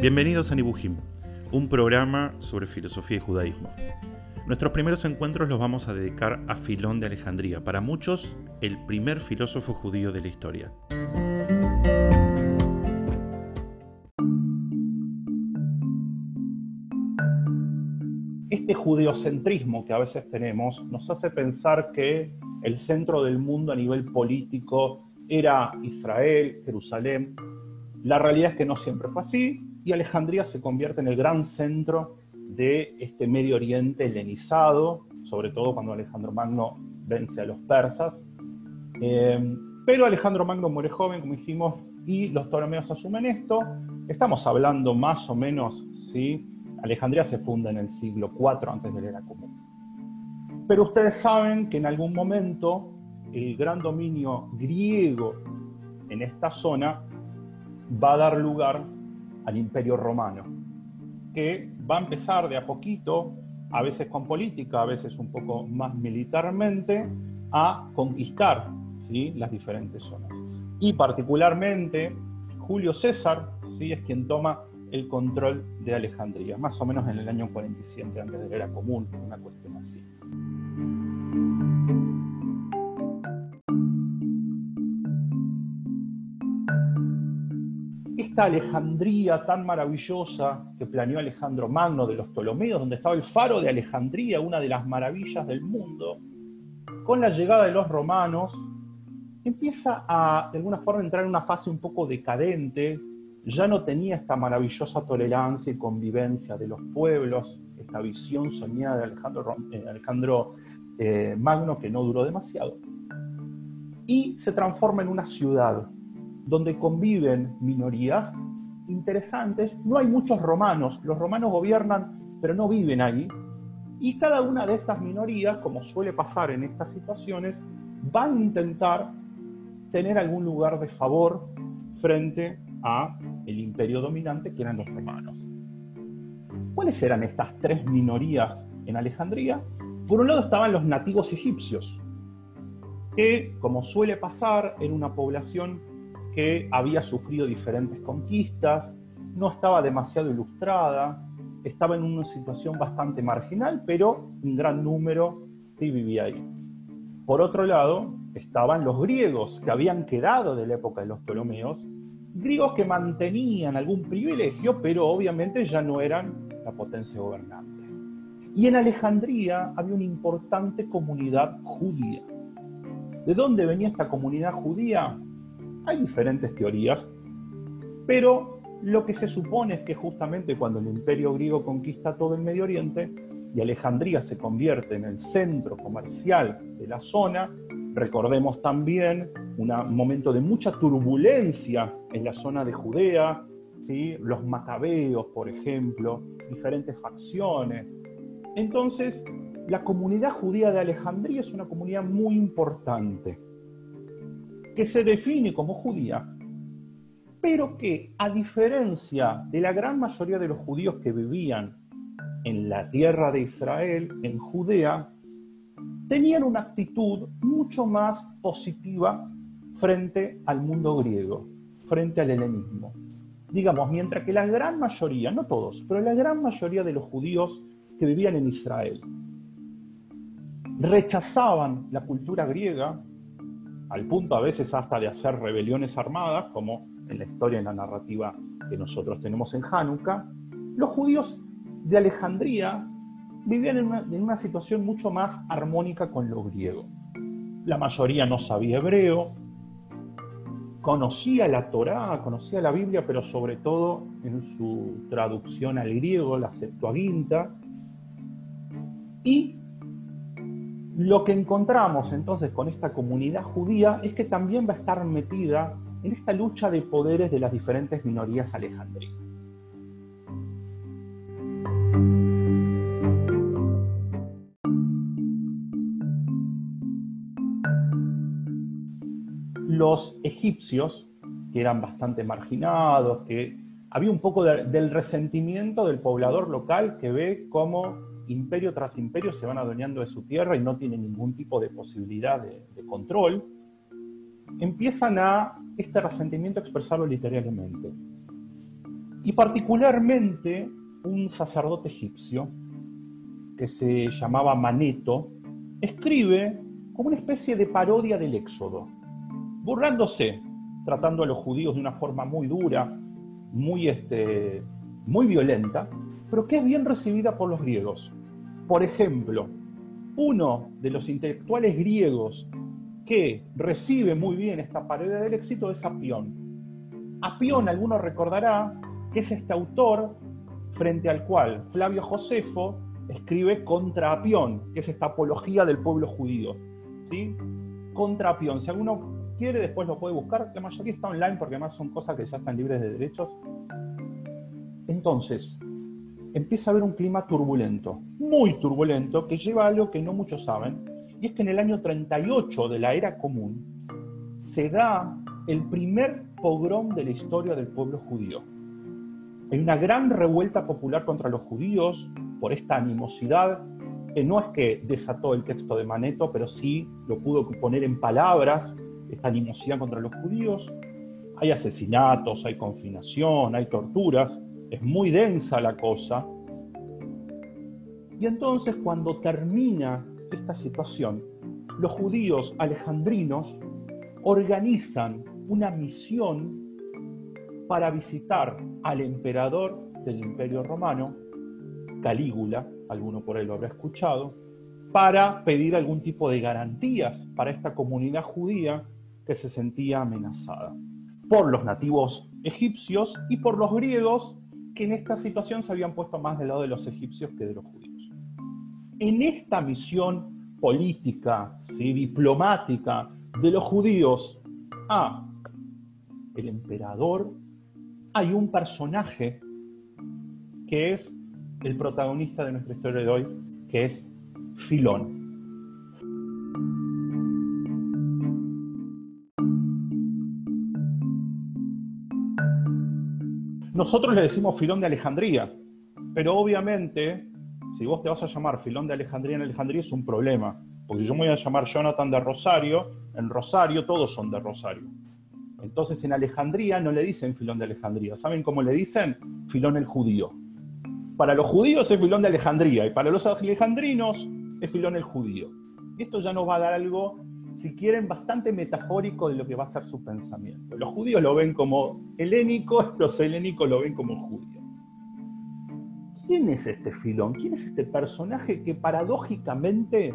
Bienvenidos a Nibujim, un programa sobre filosofía y judaísmo. Nuestros primeros encuentros los vamos a dedicar a Filón de Alejandría, para muchos el primer filósofo judío de la historia. Este judeocentrismo que a veces tenemos nos hace pensar que el centro del mundo a nivel político era Israel, Jerusalén. La realidad es que no siempre fue así y Alejandría se convierte en el gran centro de este Medio Oriente helenizado, sobre todo cuando Alejandro Magno vence a los persas. Eh, pero Alejandro Magno muere joven, como dijimos, y los Ptolomeos asumen esto. Estamos hablando más o menos, ¿sí? Alejandría se funda en el siglo IV antes de la era común. Pero ustedes saben que en algún momento el gran dominio griego en esta zona va a dar lugar al imperio romano, que va a empezar de a poquito, a veces con política, a veces un poco más militarmente, a conquistar ¿sí? las diferentes zonas. Y particularmente Julio César ¿sí? es quien toma el control de Alejandría, más o menos en el año 47 antes de la era común, una cuestión así. Esta Alejandría tan maravillosa que planeó Alejandro Magno de los Ptolomeos, donde estaba el faro de Alejandría, una de las maravillas del mundo, con la llegada de los romanos, empieza a, de alguna forma, entrar en una fase un poco decadente, ya no tenía esta maravillosa tolerancia y convivencia de los pueblos, esta visión soñada de Alejandro, eh, eh, Magno que no duró demasiado. Y se transforma en una ciudad donde conviven minorías interesantes. No hay muchos romanos, los romanos gobiernan, pero no viven ahí. Y cada una de estas minorías, como suele pasar en estas situaciones, van a intentar tener algún lugar de favor frente a el imperio dominante que eran los romanos. ¿Cuáles eran estas tres minorías en Alejandría? Por un lado estaban los nativos egipcios, que, como suele pasar, en una población que había sufrido diferentes conquistas, no estaba demasiado ilustrada, estaba en una situación bastante marginal, pero un gran número sí vivía ahí. Por otro lado, estaban los griegos, que habían quedado de la época de los Ptolomeos, griegos que mantenían algún privilegio, pero obviamente ya no eran la potencia gobernante. Y en Alejandría había una importante comunidad judía. ¿De dónde venía esta comunidad judía? Hay diferentes teorías, pero lo que se supone es que justamente cuando el imperio griego conquista todo el Medio Oriente y Alejandría se convierte en el centro comercial de la zona, recordemos también un momento de mucha turbulencia en la zona de Judea, ¿sí? los macabeos, por ejemplo, diferentes facciones. Entonces, la comunidad judía de Alejandría es una comunidad muy importante, que se define como judía, pero que, a diferencia de la gran mayoría de los judíos que vivían en la tierra de Israel, en Judea, tenían una actitud mucho más positiva frente al mundo griego, frente al helenismo. Digamos, mientras que la gran mayoría, no todos, pero la gran mayoría de los judíos que vivían en Israel rechazaban la cultura griega, al punto a veces hasta de hacer rebeliones armadas, como en la historia en la narrativa que nosotros tenemos en Hanukkah, los judíos de Alejandría vivían en una, en una situación mucho más armónica con lo griego. La mayoría no sabía hebreo, conocía la Torá, conocía la Biblia, pero sobre todo en su traducción al griego, la Septuaginta. Y lo que encontramos entonces con esta comunidad judía es que también va a estar metida en esta lucha de poderes de las diferentes minorías alejandrinas. los egipcios, que eran bastante marginados, que había un poco del resentimiento del poblador local que ve cómo imperio tras imperio se van adueñando de su tierra y no tienen ningún tipo de posibilidad de, control, empiezan a este resentimiento a expresarlo literalmente. y particularmente un sacerdote egipcio que se llamaba Maneto, escribe como una especie de parodia del Éxodo, burlándose, tratando a los judíos de una forma muy dura, muy, este, muy violenta, pero que es bien recibida por los griegos. Por ejemplo, uno de los intelectuales griegos que recibe muy bien esta parodia del éxito es Apión. Apión, alguno recordará, que es este autor frente al cual Flavio Josefo escribe contra Apión, que es esta apología del pueblo judío. ¿sí? Contra Apión. Si alguno quiere, después lo puede buscar. La mayoría está online porque además son cosas que ya están libres de derechos. Entonces, empieza a haber un clima turbulento, muy turbulento, que lleva a algo que no muchos saben, y es que en el año 38 de la era común se da el primer pogrom de la historia del pueblo judío. Hay una gran revuelta popular contra los judíos por esta animosidad, que no es que desató el texto de Maneto, pero sí lo pudo poner en palabras, esta animosidad contra los judíos. Hay asesinatos, hay confinación, hay torturas, es muy densa la cosa. Y entonces cuando termina esta situación, los judíos alejandrinos organizan una misión para visitar al emperador del Imperio Romano, Calígula, alguno por ahí lo habrá escuchado, para pedir algún tipo de garantías para esta comunidad judía que se sentía amenazada por los nativos egipcios y por los griegos que en esta situación se habían puesto más del lado de los egipcios que de los judíos. En esta misión política, ¿sí? diplomática de los judíos a el emperador hay un personaje que es el protagonista de nuestra historia de hoy, que es Filón. Nosotros le decimos Filón de Alejandría, pero obviamente, si vos te vas a llamar Filón de Alejandría en Alejandría es un problema, porque yo me voy a llamar Jonathan de Rosario, en Rosario todos son de Rosario. Entonces en Alejandría no le dicen Filón de Alejandría. ¿Saben cómo le dicen? Filón el judío. Para los judíos es Filón de Alejandría y para los alejandrinos es Filón el judío. Y esto ya nos va a dar algo, si quieren, bastante metafórico de lo que va a ser su pensamiento. Los judíos lo ven como helénico, los helénicos lo ven como judío. ¿Quién es este Filón? ¿Quién es este personaje que paradójicamente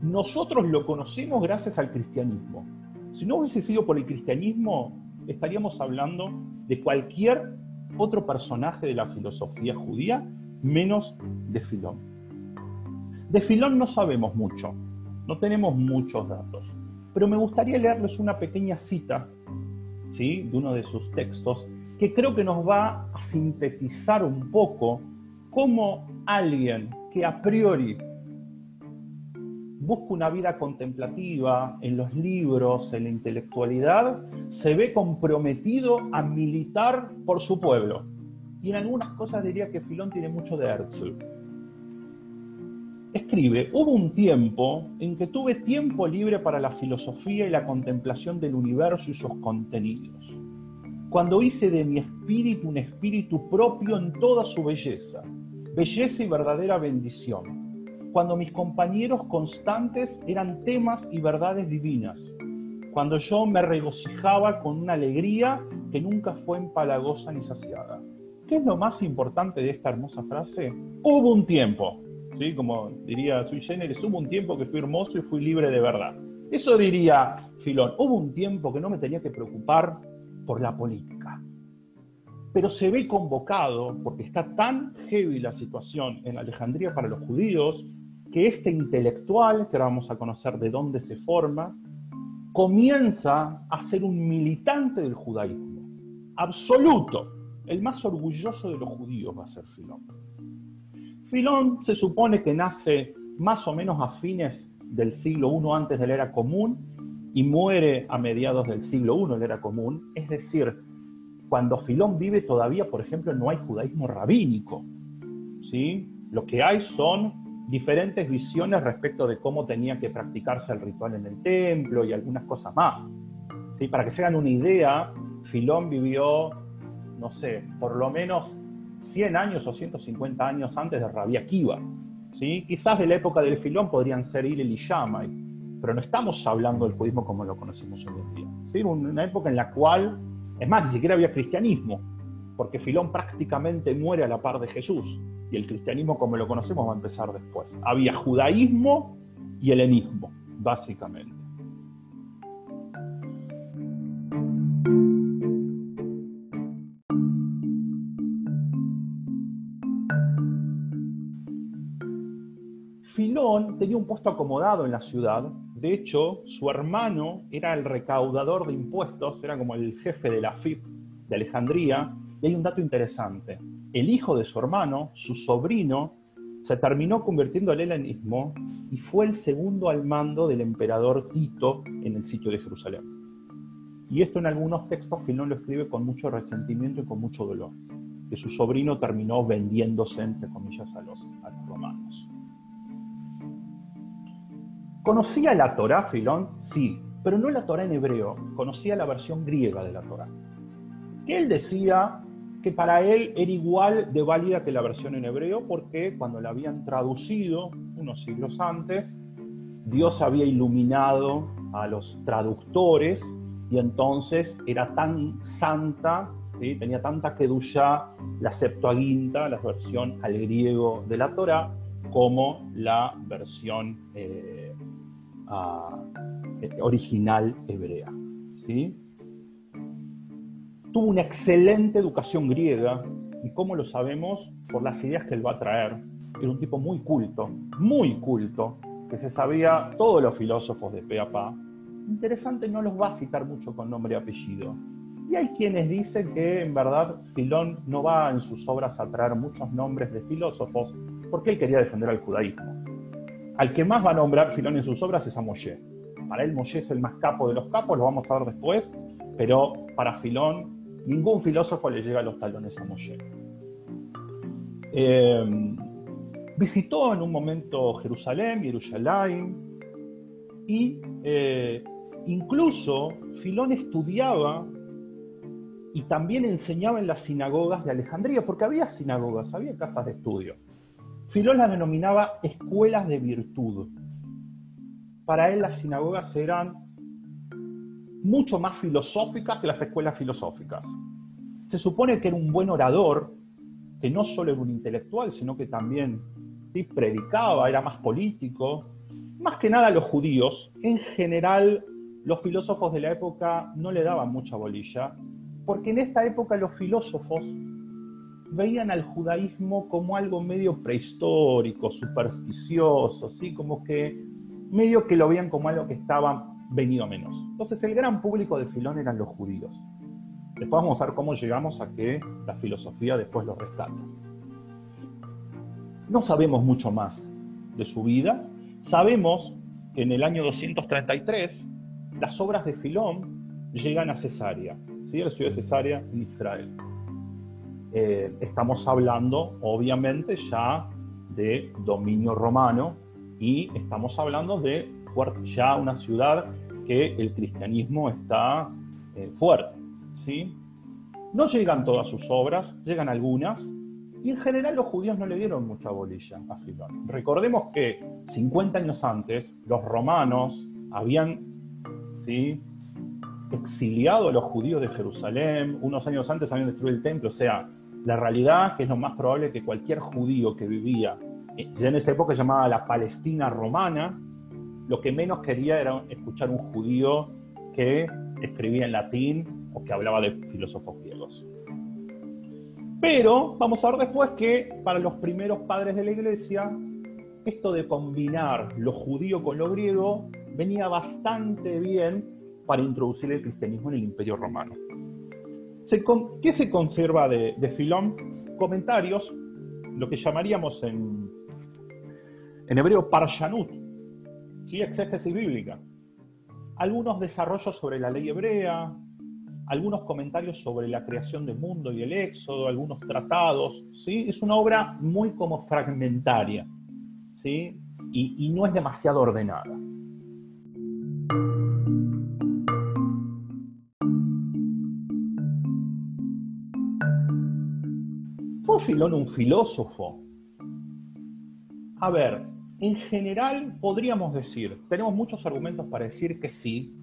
nosotros lo conocemos gracias al cristianismo? Si no hubiese sido por el cristianismo, estaríamos hablando de cualquier otro personaje de la filosofía judía, menos de Filón. De Filón no sabemos mucho, no tenemos muchos datos, pero me gustaría leerles una pequeña cita ¿sí? de uno de sus textos que creo que nos va a sintetizar un poco cómo alguien que a priori busca una vida contemplativa en los libros, en la intelectualidad, se ve comprometido a militar por su pueblo. Y en algunas cosas diría que Filón tiene mucho de Herzl. Hubo un tiempo en que tuve tiempo libre para la filosofía y la contemplación del universo y sus contenidos, cuando hice de mi espíritu un espíritu propio en toda su belleza, belleza y verdadera bendición cuando mis compañeros constantes eran temas y verdades divinas, cuando yo me regocijaba con una alegría que nunca fue empalagosa ni saciada. ¿Qué es lo más importante de esta hermosa frase? Hubo un tiempo, ¿sí? como diría Sui Generis, hubo un tiempo que fui hermoso y fui libre de verdad. Eso diría Filón, hubo un tiempo que no me tenía que preocupar por la política. Pero se ve convocado, porque está tan heavy la situación en Alejandría para los judíos, que este intelectual, que ahora vamos a conocer de dónde se forma, comienza a ser un militante del judaísmo, absoluto. El más orgulloso de los judíos va a ser Filón. Filón se supone que nace más o menos a fines del siglo I antes de la era común y muere a mediados del siglo I de la era común. Es decir, cuando Filón vive todavía, por ejemplo, no hay judaísmo rabínico. ¿sí? Lo que hay son diferentes visiones respecto de cómo tenía que practicarse el ritual en el templo y algunas cosas más. ¿Sí? Para que se hagan una idea, Filón vivió no sé, por lo menos 100 años o 150 años antes de Rabia Kiva. ¿sí? Quizás de la época del Filón podrían ser Hillel y Shammai, pero no estamos hablando del judismo como lo conocemos hoy en día. ¿sí? Una época en la cual, es más, ni siquiera había cristianismo, porque Filón prácticamente muere a la par de Jesús, y el cristianismo como lo conocemos va a empezar después. Había judaísmo y helenismo, básicamente. Tenía un puesto acomodado en la ciudad. De hecho, su hermano era el recaudador de impuestos, era como el jefe de la FIP de Alejandría. Y hay un dato interesante. El hijo de su hermano, su sobrino, se terminó convirtiendo al helenismo y fue el segundo al mando del emperador Tito en el sitio de Jerusalén. Y esto en algunos textos Filón lo escribe con mucho resentimiento y con mucho dolor, que su sobrino terminó vendiéndose, entre comillas, a los, a los romanos. ¿Conocía la Torá Filón? Sí, pero no la Torá en hebreo, conocía la versión griega de la Torá. Que él decía que para él era igual de válida que la versión en hebreo porque cuando la habían traducido unos siglos antes, Dios había iluminado a los traductores y entonces era tan santa, tenía tanta kedushá la Septuaginta, la versión al griego de la Torah, como la versión eh, original hebrea. ¿sí? Tuvo una excelente educación griega y como lo sabemos por las ideas que él va a traer. Era un tipo muy culto, muy culto, que se sabía todos los filósofos de pe. Interesante, no los va a citar mucho con nombre y apellido. Y hay quienes dicen que en verdad Filón no va en sus obras a traer muchos nombres de filósofos porque él quería defender al judaísmo. Al que más va a nombrar Filón en sus obras es a Moshe. Para él Moshe es el más capo de los capos, lo vamos a ver después, pero para Filón Ningún filósofo le llega a los talones a Moshe. Eh, visitó en un momento Jerusalén, Jerusalén, y eh, incluso Filón estudiaba y también enseñaba en las sinagogas de Alejandría, porque había sinagogas, había casas de estudio. Filón las denominaba escuelas de virtud. Para él las sinagogas eran mucho más filosóficas que las escuelas filosóficas. Se supone que era un buen orador, que no solo era un intelectual, sino que también predicaba, era más político. Más que nada los judíos, en general los filósofos de la época no le daban mucha bolilla, porque en esta época los filósofos veían al judaísmo como algo medio prehistórico, supersticioso, ¿sí? como que medio que lo veían como algo que estaba venido menos. Entonces el gran público de Filón eran los judíos. Después vamos a ver cómo llegamos a que la filosofía después lo rescata. No sabemos mucho más de su vida. Sabemos que en el año 233 las obras de Filón llegan a Cesarea, ¿sí? la ciudad de Cesarea en Israel. Eh, estamos hablando, obviamente, ya de dominio romano y estamos hablando de ya una ciudad que el cristianismo está eh, fuerte. ¿sí? No llegan todas sus obras, llegan algunas, y en general los judíos no le dieron mucha bolilla a Filón. Recordemos que 50 años antes los romanos habían exiliado a los judíos de Jerusalén, unos años antes habían destruido el templo, o sea, la realidad que es lo más probable que cualquier judío que vivía, ya en esa época llamada la Palestina romana, lo que menos quería era escuchar un judío que escribía en latín o que hablaba de filósofos griegos. Pero vamos a ver después que para los primeros padres de la iglesia, esto de combinar lo judío con lo griego venía bastante bien para introducir el cristianismo en el imperio romano. ¿Qué se conserva de, Filón? Comentarios, lo que llamaríamos en, hebreo parshanut, ¿sí? exégesis bíblica. Algunos desarrollos sobre la ley hebrea, algunos comentarios sobre la creación del mundo y el éxodo, algunos tratados. ¿sí? Es una obra muy como fragmentaria ¿sí? y no es demasiado ordenada. ¿Fue Filón un filósofo? A ver, en general podríamos decir, tenemos muchos argumentos para decir que sí,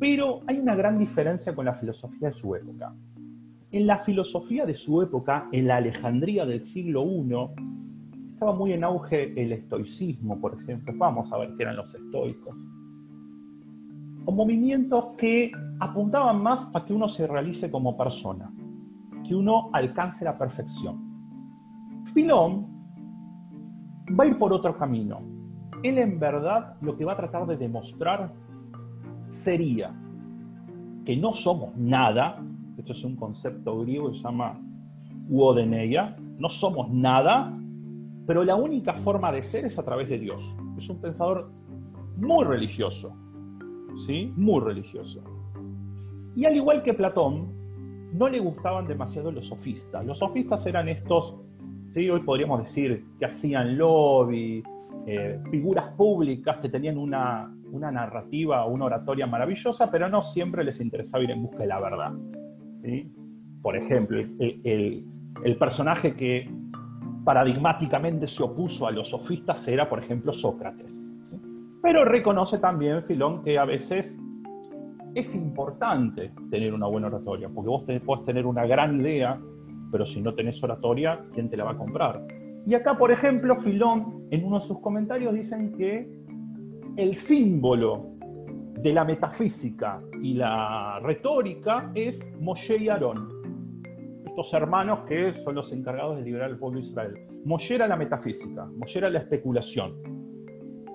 pero hay una gran diferencia con la filosofía de su época. En la filosofía de su época, en la Alejandría del siglo I, estaba muy en auge el estoicismo, por ejemplo. Vamos a ver qué eran los estoicos. O movimientos que apuntaban más a que uno se realice como persona, que uno alcance la perfección. Filón va a ir por otro camino. Él en verdad lo que va a tratar de demostrar sería que no somos nada, esto es un concepto griego que se llama uodeneia, no somos nada, pero la única forma de ser es a través de Dios. Es un pensador muy religioso, ¿sí? Muy religioso. Y al igual que Platón, no le gustaban demasiado los sofistas. Los sofistas eran estos, ¿sí? hoy podríamos decir, que hacían lobby, eh, figuras públicas que tenían una, una narrativa, una oratoria maravillosa, pero no siempre les interesaba ir en busca de la verdad. Por ejemplo, el, personaje que paradigmáticamente se opuso a los sofistas era, por ejemplo, Sócrates. Pero reconoce también Filón que a veces es importante tener una buena oratoria, porque vos te, podés tener una gran idea, pero si no tenés oratoria, ¿quién te la va a comprar? Y acá, por ejemplo, Filón, en uno de sus comentarios, dicen que el símbolo de la metafísica y la retórica es Moshe y Aarón, estos hermanos que son los encargados de liberar al pueblo de Israel. Moshe era la metafísica, Moshe era la especulación,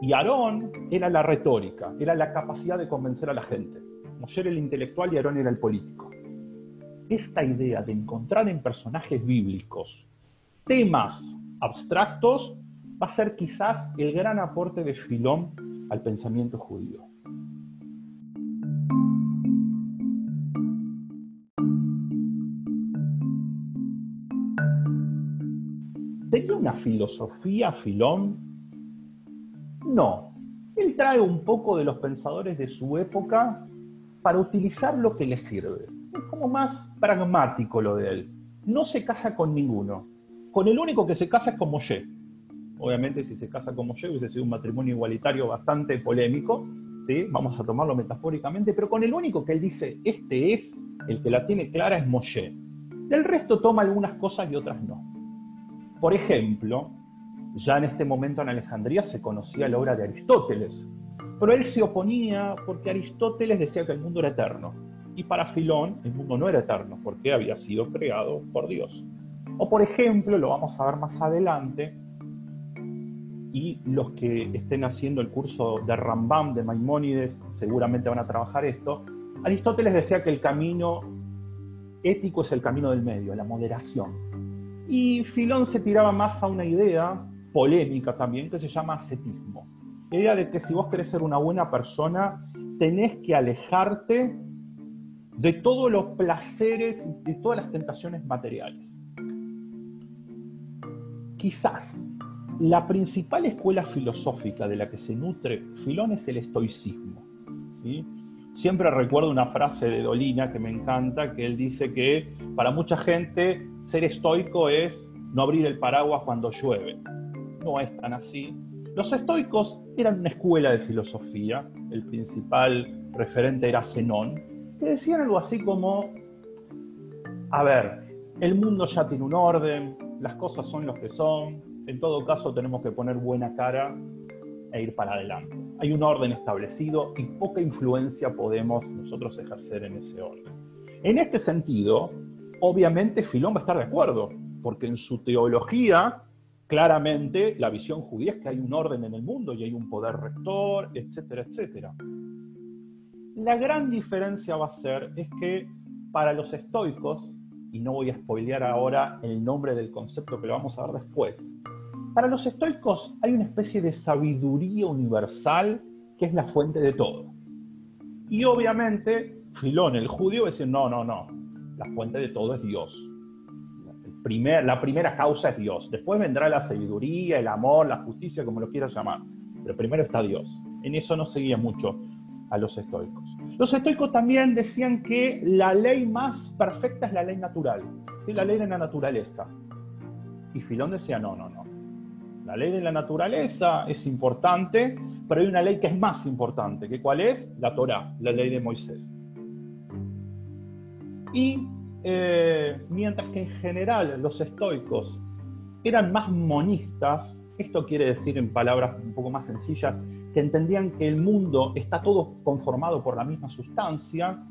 y Aarón era la retórica, era la capacidad de convencer a la gente. Era el intelectual y Aarón era el político. Esta idea de encontrar en personajes bíblicos temas abstractos va a ser quizás el gran aporte de Filón al pensamiento judío. ¿Tenía una filosofía Filón? No. Él trae un poco de los pensadores de su época para utilizar lo que le sirve. Es como más pragmático lo de él. No se casa con ninguno. Con el único que se casa es con Moshe. Obviamente, si se casa como yo, hubiese sido un matrimonio igualitario bastante polémico, ¿sí? vamos a tomarlo metafóricamente, pero con el único que él dice, este es, el que la tiene clara es Moshe. Del resto toma algunas cosas y otras no. Por ejemplo, ya en este momento en Alejandría se conocía la obra de Aristóteles, pero él se oponía porque Aristóteles decía que el mundo era eterno, y para Filón el mundo no era eterno, porque había sido creado por Dios. O por ejemplo, lo vamos a ver más adelante, y los que estén haciendo el curso de Rambam, de Maimónides, seguramente van a trabajar esto. Aristóteles decía que el camino ético es el camino del medio, la moderación. Y Filón se tiraba más a una idea polémica también que se llama ascetismo. La idea de que si vos querés ser una buena persona, tenés que alejarte de todos los placeres y de todas las tentaciones materiales. Quizás la principal escuela filosófica de la que se nutre Filón es el estoicismo. Siempre recuerdo una frase de Dolina que me encanta, que él dice que para mucha gente ser estoico es no abrir el paraguas cuando llueve. No es tan así. Los estoicos eran una escuela de filosofía, el principal referente era Zenón, que decían algo así como, a ver, el mundo ya tiene un orden, las cosas son lo que son, en todo caso tenemos que poner buena cara e ir para adelante. Hay un orden establecido y poca influencia podemos nosotros ejercer en ese orden. En este sentido, obviamente Filón va a estar de acuerdo, porque en su teología, claramente la visión judía es que hay un orden en el mundo y hay un poder rector, etcétera, etcétera. La gran diferencia va a ser es que para los estoicos, y no voy a spoilear ahora el nombre del concepto que lo vamos a ver después, para los estoicos hay una especie de sabiduría universal que es la fuente de todo. Y obviamente Filón, el judío, dice, no, no, no, la fuente de todo es Dios. La primera causa es Dios. Después vendrá la sabiduría, el amor, la justicia, como lo quieras llamar. Pero primero está Dios. En eso no seguía mucho a los estoicos. Los estoicos también decían que la ley más perfecta es la ley natural, es la ley de la naturaleza. Y Filón decía, no, no, no. La ley de la naturaleza es importante, pero hay una ley que es más importante, que cuál es? La Torá, la ley de Moisés. Y eh, mientras que en general los estoicos eran más monistas, esto quiere decir en palabras un poco más sencillas, que entendían que el mundo está todo conformado por la misma sustancia,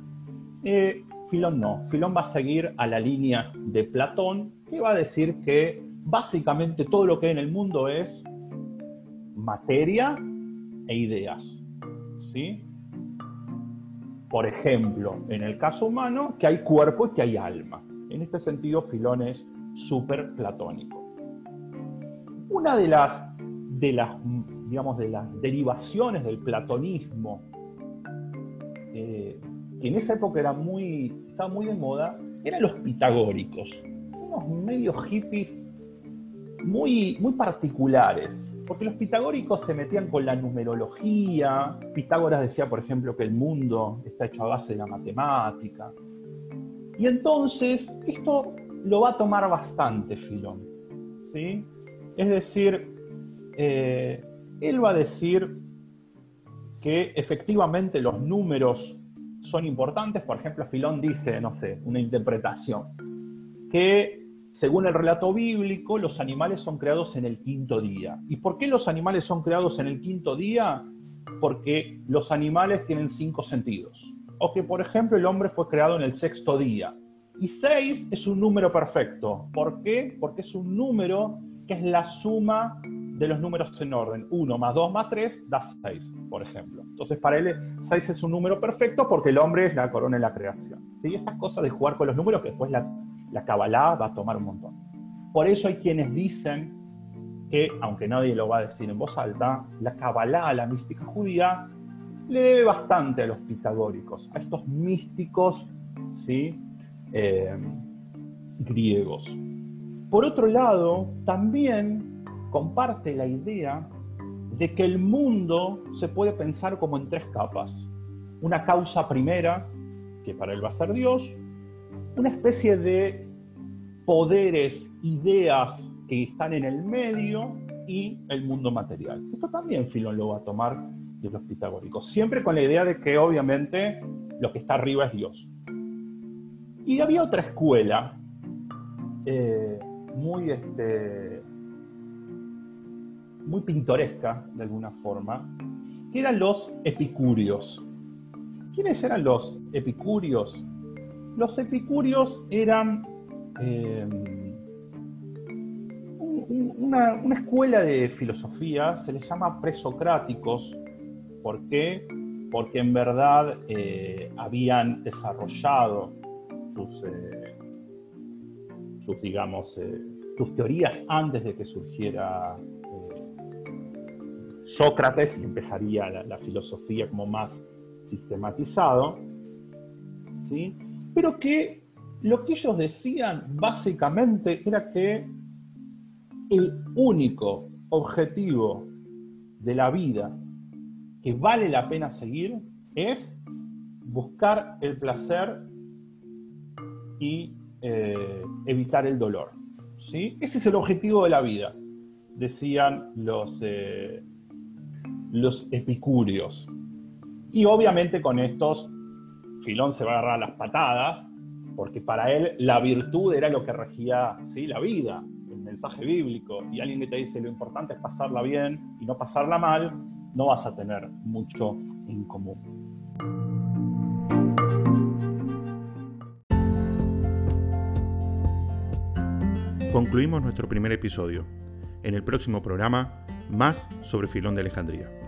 eh, Filón no. Filón va a seguir a la línea de Platón, que va a decir que básicamente todo lo que hay en el mundo es materia e ideas. ¿sí? Por ejemplo, en el caso humano, que hay cuerpo y que hay alma. En este sentido, Filón es súper platónico. Una de las, de las, digamos, de las derivaciones del platonismo, eh, que en esa época era muy, estaba muy de moda, eran los pitagóricos, unos medios hippies muy, muy particulares, porque los pitagóricos se metían con la numerología, Pitágoras decía, por ejemplo, que el mundo está hecho a base de la matemática, y entonces esto lo va a tomar bastante Filón, ¿sí? Es decir, eh, él va a decir que efectivamente los números son importantes, por ejemplo, Filón dice, no sé, una interpretación, que según el relato bíblico, los animales son creados en el quinto día. ¿Y por qué los animales son creados en el quinto día? Porque los animales tienen cinco sentidos. O que, por ejemplo, el hombre fue creado en el sexto día. Y seis es un número perfecto. ¿Por qué? Porque es un número que es la suma de los números en orden. 1 más 2 más 3 da 6, por ejemplo. Entonces, para él 6 es un número perfecto porque el hombre es la corona de la creación. ¿Sí? Estas cosas de jugar con los números que después la, la Kabbalah va a tomar un montón. Por eso hay quienes dicen que, aunque nadie lo va a decir en voz alta, la Kabbalah, la mística judía, le debe bastante a los pitagóricos, a estos místicos ¿sí? Eh, griegos. Por otro lado, también comparte la idea de que el mundo se puede pensar como en tres capas. Una causa primera, que para él va a ser Dios, una especie de poderes, ideas que están en el medio y el mundo material. Esto también Filón lo va a tomar de los pitagóricos, siempre con la idea de que obviamente lo que está arriba es Dios. Y había otra escuela eh, muy, este, muy pintoresca, de alguna forma, que eran los epicúreos. ¿Quiénes eran los epicúreos? Los epicúreos eran eh, una, escuela de filosofía, se les llama presocráticos. ¿Por qué? Porque en verdad eh, habían desarrollado sus, eh, digamos, sus teorías antes de que surgiera Sócrates y empezaría la, la, filosofía como más sistematizado, ¿sí? Pero que lo que ellos decían básicamente era que el único objetivo de la vida que vale la pena seguir es buscar el placer y eh, evitar el dolor. ¿sí? Ese es el objetivo de la vida, decían los, eh, los epicúreos. Y obviamente con estos Filón se va a agarrar las patadas, porque para él la virtud era lo que regía ¿sí? la vida, el mensaje bíblico. Y alguien que te dice lo importante es pasarla bien y no pasarla mal, no vas a tener mucho en común. Concluimos nuestro primer episodio. En el próximo programa, más sobre Filón de Alejandría.